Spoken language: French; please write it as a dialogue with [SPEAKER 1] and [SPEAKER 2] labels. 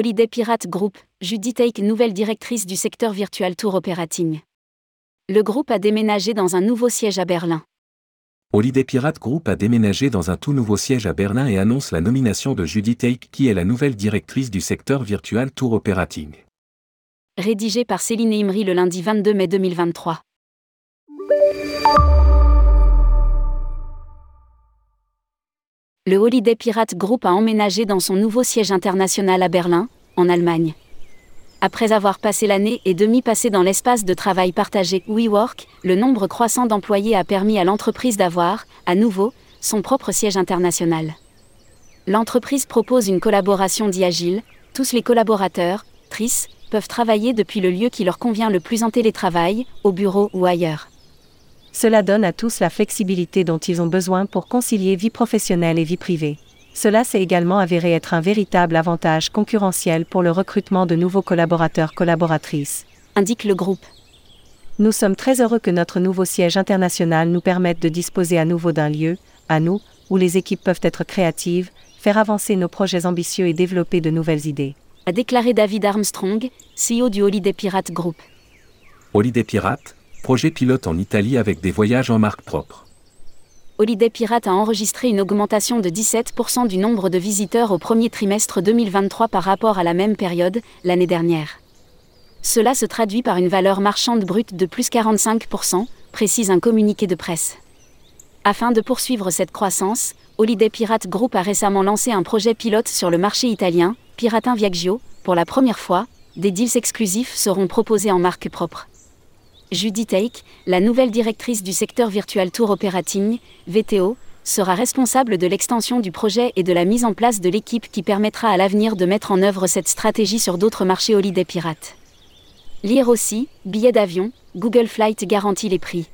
[SPEAKER 1] Holiday Pirate Group, Judy Take, nouvelle directrice du secteur virtual tour operating. Le groupe a déménagé dans un nouveau siège à Berlin.
[SPEAKER 2] Holiday Pirate Group a déménagé dans un tout nouveau siège à Berlin et annonce la nomination de Judy Take qui est la nouvelle directrice du secteur virtual tour operating.
[SPEAKER 1] Rédigé par Céline Imri le lundi 22 mai 2023. Le Holiday Pirate Group a emménagé dans son nouveau siège international à Berlin, en Allemagne. Après avoir passé l'année et demi passée dans l'espace de travail partagé WeWork, le nombre croissant d'employés a permis à l'entreprise d'avoir, à nouveau, son propre siège international. L'entreprise propose une collaboration dit agile, tous les collaborateurs, TRIS, peuvent travailler depuis le lieu qui leur convient le plus en télétravail, au bureau ou ailleurs.
[SPEAKER 3] Cela donne à tous la flexibilité dont ils ont besoin pour concilier vie professionnelle et vie privée. Cela s'est également avéré être un véritable avantage concurrentiel pour le recrutement de nouveaux collaborateurs collaboratrices.
[SPEAKER 1] Indique le groupe.
[SPEAKER 3] Nous sommes très heureux que notre nouveau siège international nous permette de disposer à nouveau d'un lieu, à nous, où les équipes peuvent être créatives, faire avancer nos projets ambitieux et développer de nouvelles idées.
[SPEAKER 1] A déclaré David Armstrong, CEO du Holiday Pirate Group.
[SPEAKER 2] Holiday Pirate, projet pilote en Italie avec des voyages en marque propre.
[SPEAKER 1] Holiday Pirate a enregistré une augmentation de 17% du nombre de visiteurs au premier trimestre 2023 par rapport à la même période, l'année dernière. Cela se traduit par une valeur marchande brute de plus 45%, précise un communiqué de presse. Afin de poursuivre cette croissance, Holiday Pirate Group a récemment lancé un projet pilote sur le marché italien, Piratin Viaggio. Pour la première fois, des deals exclusifs seront proposés en marque propre. Judy Take, la nouvelle directrice du secteur Virtual Tour Operating, VTO, sera responsable de l'extension du projet et de la mise en place de l'équipe qui permettra à l'avenir de mettre en œuvre cette stratégie sur d'autres marchés Holiday Pirates. Lire aussi, billets d'avion, Google Flight garantit les prix.